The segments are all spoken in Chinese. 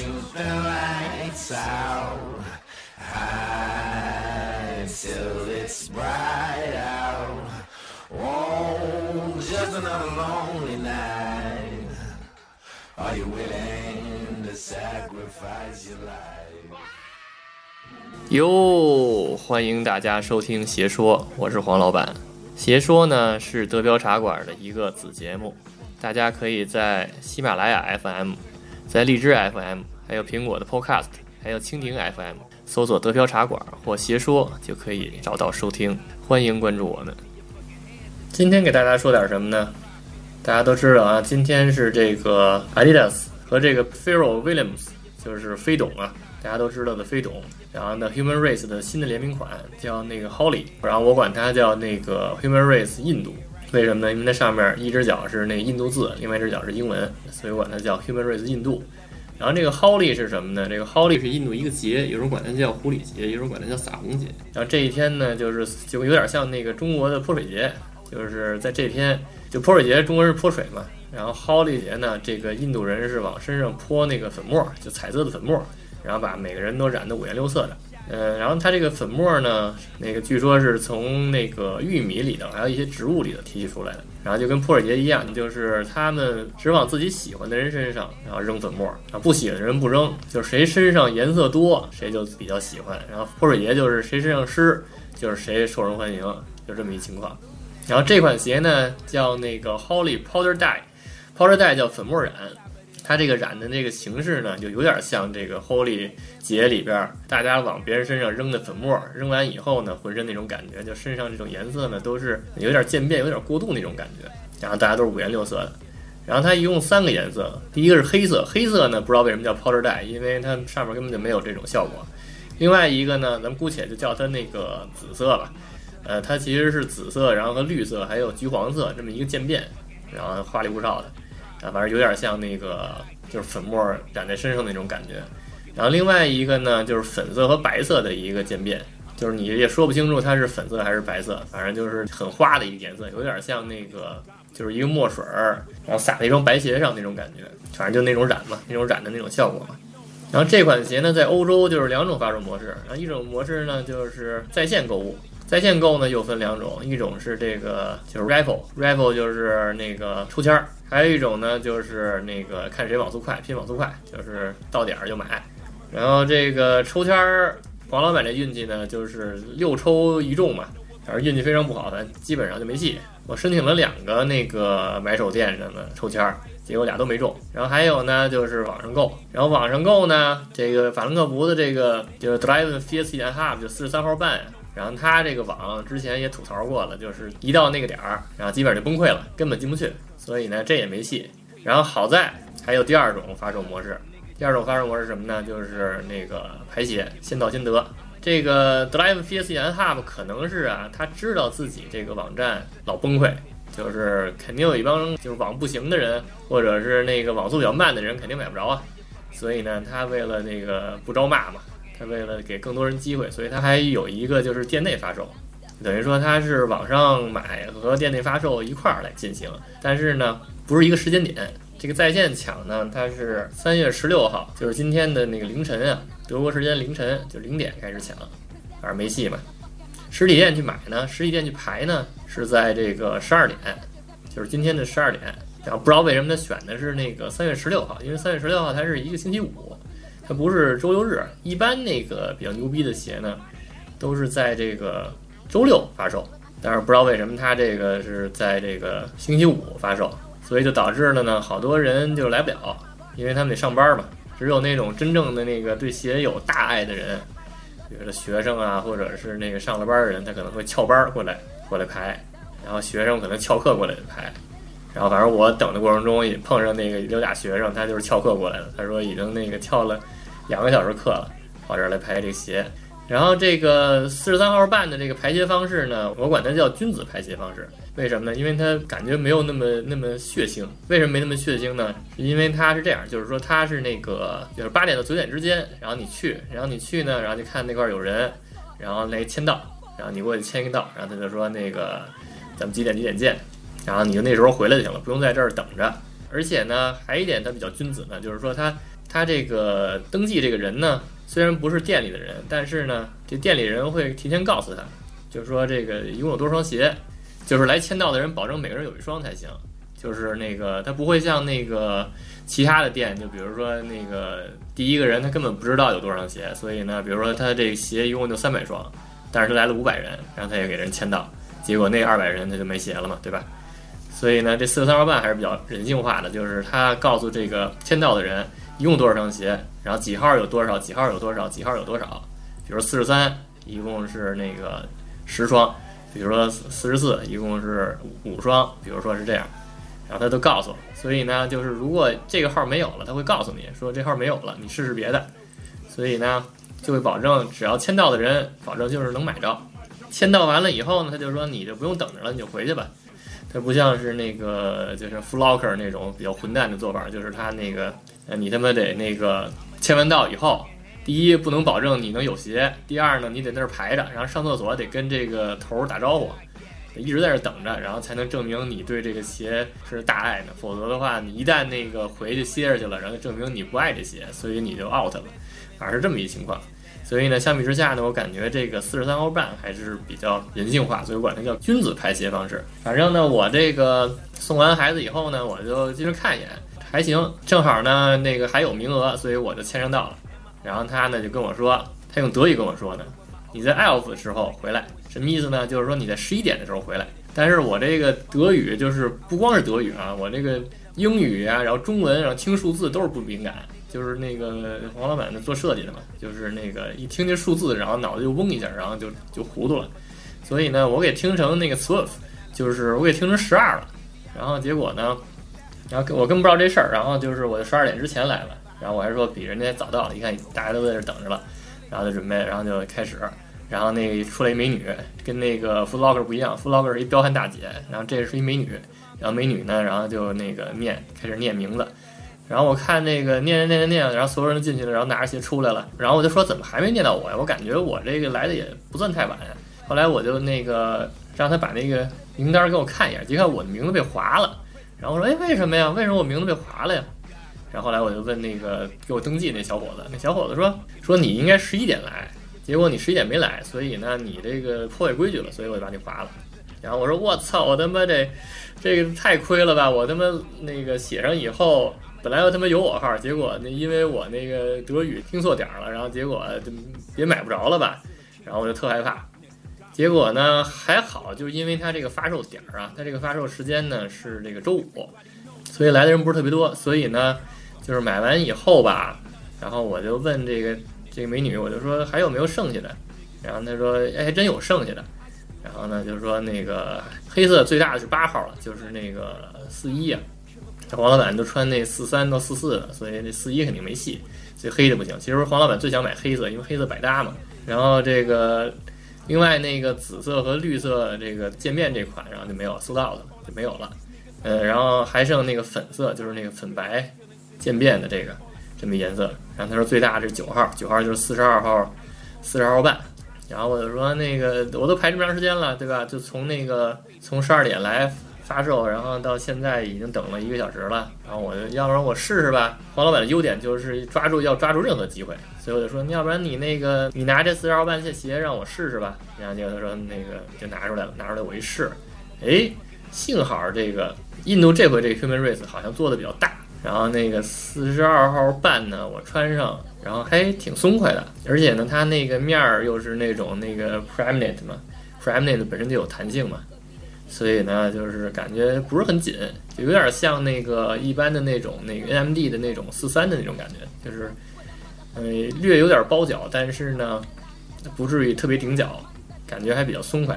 shoot the lights out. High till it's bright out. Oh, just another lonely night. Are you willing to sacrifice your life? 哟，欢迎大家收听邪说，我是黄老板。邪说呢是德标茶馆的一个子节目，大家可以在喜马拉雅 FM、在荔枝 FM、还有苹果的 Podcast、还有蜻蜓 FM 搜索“德飘茶馆”或“邪说”就可以找到收听。欢迎关注我们。今天给大家说点什么呢？大家都知道啊，今天是这个 Adidas 和这个 Pharrell Williams，就是飞董啊，大家都知道的飞董。然后呢，Human Race 的新的联名款叫那个 Holly，然后我管它叫那个 Human Race 印度。为什么呢？因为它上面一只脚是那印度字，另外一只脚是英文，所以管它叫 Human Race 印度。然后这个 Holly 是什么呢？这个 Holly 是印度一个节，有人管它叫狐狸节，有人管它叫撒红节。然后这一天呢，就是就有点像那个中国的泼水节，就是在这天就泼水节，中国人泼水嘛。然后 Holly 节呢，这个印度人是往身上泼那个粉末，就彩色的粉末。然后把每个人都染得五颜六色的，呃，然后它这个粉末呢，那个据说是从那个玉米里头，还有一些植物里头提取出来的。然后就跟泼水节一样，就是他们只往自己喜欢的人身上，然后扔粉末，啊，不喜欢的人不扔，就是谁身上颜色多，谁就比较喜欢。然后泼水节就是谁身上湿，就是谁受人欢迎，就这么一情况。然后这款鞋呢叫那个 Holly Powder Dye，Powder Dye 叫粉末染。它这个染的那个形式呢，就有点像这个 Holy 节里边大家往别人身上扔的粉末，扔完以后呢，浑身那种感觉，就身上这种颜色呢，都是有点渐变，有点过度那种感觉。然后大家都是五颜六色的。然后它一共三个颜色，第一个是黑色，黑色呢不知道为什么叫 Powder Dye，因为它上面根本就没有这种效果。另外一个呢，咱们姑且就叫它那个紫色吧。呃，它其实是紫色，然后和绿色还有橘黄色这么一个渐变，然后花里胡哨的。啊，反正有点像那个，就是粉末染在身上那种感觉。然后另外一个呢，就是粉色和白色的一个渐变，就是你也说不清楚它是粉色还是白色，反正就是很花的一个颜色，有点像那个，就是一个墨水儿，然后撒在一双白鞋上那种感觉，反正就那种染嘛，那种染的那种效果嘛。然后这款鞋呢，在欧洲就是两种发售模式，然后一种模式呢就是在线购物，在线购呢又分两种，一种是这个就是 raffle，raffle 就是那个抽签儿。还有一种呢，就是那个看谁网速快，拼网速快，就是到点儿就买。然后这个抽签儿，黄老板这运气呢，就是六抽一中嘛，反正运气非常不好，反正基本上就没戏。我申请了两个那个买手店上的抽签儿，结果俩都没中。然后还有呢，就是网上购，然后网上购呢，这个法兰克福的这个就是 Drive Fierce and Half 就四十三号半。然后他这个网之前也吐槽过了，就是一到那个点儿，然后基本上就崩溃了，根本进不去。所以呢，这也没戏。然后好在还有第二种发售模式，第二种发售模式什么呢？就是那个排鞋，先到先得。这个 Drive PSN Hub 可能是啊，他知道自己这个网站老崩溃，就是肯定有一帮就是网不行的人，或者是那个网速比较慢的人，肯定买不着啊。所以呢，他为了那个不招骂嘛。他为了给更多人机会，所以他还有一个就是店内发售，等于说他是网上买和店内发售一块儿来进行，但是呢不是一个时间点。这个在线抢呢，它是三月十六号，就是今天的那个凌晨啊，德国时间凌晨就零点开始抢，反正没戏嘛。实体店去买呢，实体店去排呢是在这个十二点，就是今天的十二点。然后不知道为什么他选的是那个三月十六号，因为三月十六号它是一个星期五。它不是周六日，一般那个比较牛逼的鞋呢，都是在这个周六发售。但是不知道为什么它这个是在这个星期五发售，所以就导致了呢，好多人就来不了，因为他们得上班嘛。只有那种真正的那个对鞋有大爱的人，比如说学生啊，或者是那个上了班的人，他可能会翘班过来过来排，然后学生可能翘课过来排。然后反正我等的过程中也碰上那个有俩学生，他就是翘课过来的，他说已经那个翘了。两个小时课了，跑这儿来排这个鞋。然后这个四十三号半的这个排鞋方式呢，我管它叫君子排鞋方式。为什么呢？因为它感觉没有那么那么血腥。为什么没那么血腥呢？因为它是这样，就是说它是那个就是八点到九点之间，然后你去，然后你去呢，然后就看那块有人，然后来签到，然后你过去签一个到，然后他就说那个咱们几点几点见，然后你就那时候回来就行了，不用在这儿等着。而且呢，还一点它比较君子呢，就是说它。他这个登记这个人呢，虽然不是店里的人，但是呢，这店里人会提前告诉他，就是说这个一共有多少双鞋，就是来签到的人保证每个人有一双才行。就是那个他不会像那个其他的店，就比如说那个第一个人他根本不知道有多少双鞋，所以呢，比如说他这鞋一共就三百双，但是他来了五百人，然后他也给人签到，结果那二百人他就没鞋了嘛，对吧？所以呢，这四个三号半还是比较人性化的，就是他告诉这个签到的人一共多少双鞋，然后几号有多少，几号有多少，几号有多少。比如四十三，一共是那个十双；比如说四十四，一共是五双。比如说是这样，然后他都告诉。所以呢，就是如果这个号没有了，他会告诉你说这号没有了，你试试别的。所以呢，就会保证只要签到的人，保证就是能买着。签到完了以后呢，他就说你就不用等着了，你就回去吧。它不像是那个就是 Flocker 那种比较混蛋的做法，就是他那个，呃，你他妈得那个签完到以后，第一不能保证你能有鞋，第二呢，你得那儿排着，然后上厕所得跟这个头儿打招呼，一直在这等着，然后才能证明你对这个鞋是大爱的，否则的话，你一旦那个回去歇着去了，然后证明你不爱这鞋，所以你就 out 了，反正是这么一情况。所以呢，相比之下呢，我感觉这个四十三欧半还是比较人性化，所以我管它叫君子排鞋方式。反正呢，我这个送完孩子以后呢，我就进去看一眼，还行，正好呢那个还有名额，所以我就签上到了。然后他呢就跟我说，他用德语跟我说呢，你在 elf 的时候回来，什么意思呢？就是说你在十一点的时候回来。但是我这个德语就是不光是德语啊，我这个英语啊，然后中文，然后听数字都是不敏感。就是那个黄老板那做设计的嘛，就是那个一听这数字，然后脑子就嗡一下，然后就就糊涂了。所以呢，我给听成那个 Swift，就是我给听成十二了。然后结果呢，然后我根本不知道这事儿。然后就是我十二点之前来了，然后我还说比人家早到了。一看大家都在这等着了，然后就准备，然后就开始。然后那出来一美女，跟那个 f l o g g e r 不一样 f l o g g e r 是一彪悍大姐，然后这是一美女。然后美女呢，然后就那个念，开始念名字。然后我看那个念念念念念，然后所有人都进去了，然后拿着鞋出来了。然后我就说怎么还没念到我呀？我感觉我这个来的也不算太晚。后来我就那个让他把那个名单给我看一眼，一看我的名字被划了。然后我说哎为什么呀？为什么我名字被划了呀？然后后来我就问那个给我登记那小伙子，那小伙子说说你应该十一点来，结果你十一点没来，所以呢你这个破坏规矩了，所以我就把你划了。然后我说我操，我他妈这这个太亏了吧！我他妈那个写上以后。本来他妈有我号，结果那因为我那个德语听错点了，然后结果就也买不着了吧，然后我就特害怕。结果呢还好，就因为他这个发售点儿啊，他这个发售时间呢是这个周五，所以来的人不是特别多。所以呢，就是买完以后吧，然后我就问这个这个美女，我就说还有没有剩下的？然后她说哎，还真有剩下的。然后呢，就是说那个黑色最大的是八号了，就是那个四一啊。黄老板都穿那四三到四四的，所以那四一肯定没戏，所以黑的不行。其实黄老板最想买黑色，因为黑色百搭嘛。然后这个另外那个紫色和绿色这个渐变这款，然后就没有搜到了，就没有了。呃，然后还剩那个粉色，就是那个粉白渐变的这个这么颜色。然后他说最大是九号，九号就是四十二号，四十号半。然后我就说那个我都排这么长时间了，对吧？就从那个从十二点来。发售，然后到现在已经等了一个小时了，然后我就要不然我试试吧。黄老板的优点就是抓住要抓住任何机会，所以我就说，要不然你那个你拿这四十二半线鞋让我试试吧。然后结果他说那个就拿出来了，拿出来我一试，哎，幸好这个印度这回这个 Human Race 好像做的比较大，然后那个四十二号半呢我穿上，然后还挺松快的，而且呢它那个面儿又是那种那个 Preminent 嘛，Preminent 本身就有弹性嘛。所以呢，就是感觉不是很紧，就有点像那个一般的那种那个 NMD 的那种四三的那种感觉，就是，呃，略有点包脚，但是呢，不至于特别顶脚，感觉还比较松快。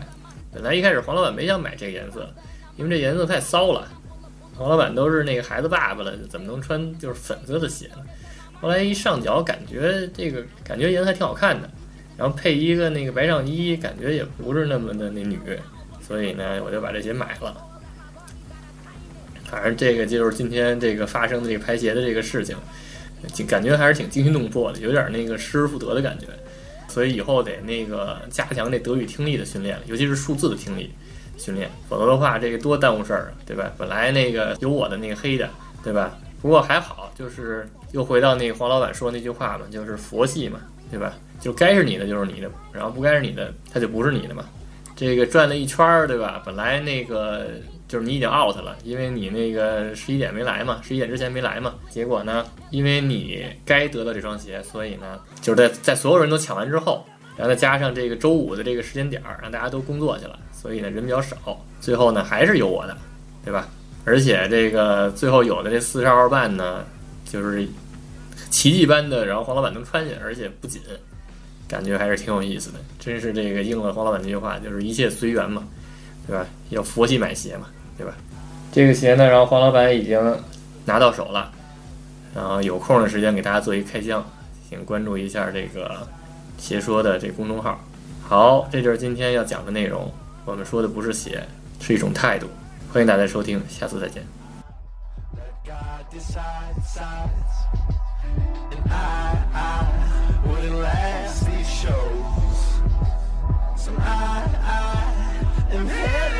本来一开始黄老板没想买这个颜色，因为这颜色太骚了。王老板都是那个孩子爸爸了，怎么能穿就是粉色的鞋呢？后来一上脚，感觉这个感觉颜色还挺好看的，然后配一个那个白上衣，感觉也不是那么的那女。所以呢，我就把这鞋买了。反正这个就是今天这个发生的这个拍鞋的这个事情，就感觉还是挺惊心动魄的，有点那个失而复得的感觉。所以以后得那个加强那德语听力的训练，尤其是数字的听力训练，否则的话这个多耽误事儿啊，对吧？本来那个有我的那个黑的，对吧？不过还好，就是又回到那个黄老板说那句话嘛，就是佛系嘛，对吧？就该是你的就是你的，然后不该是你的，它就不是你的嘛。这个转了一圈儿，对吧？本来那个就是你已经 out 了，因为你那个十一点没来嘛，十一点之前没来嘛。结果呢，因为你该得到这双鞋，所以呢，就是在在所有人都抢完之后，然后再加上这个周五的这个时间点儿，让大家都工作去了，所以呢人比较少，最后呢还是有我的，对吧？而且这个最后有的这四十二号半呢，就是奇迹般的，然后黄老板能穿下，而且不紧。感觉还是挺有意思的，真是这个应了黄老板那句话，就是一切随缘嘛，对吧？要佛系买鞋嘛，对吧？这个鞋呢，然后黄老板已经拿到手了，然后有空的时间给大家做一开箱，请关注一下这个邪说的这公众号。好，这就是今天要讲的内容。我们说的不是邪，是一种态度。欢迎大家收听，下次再见。I, I am here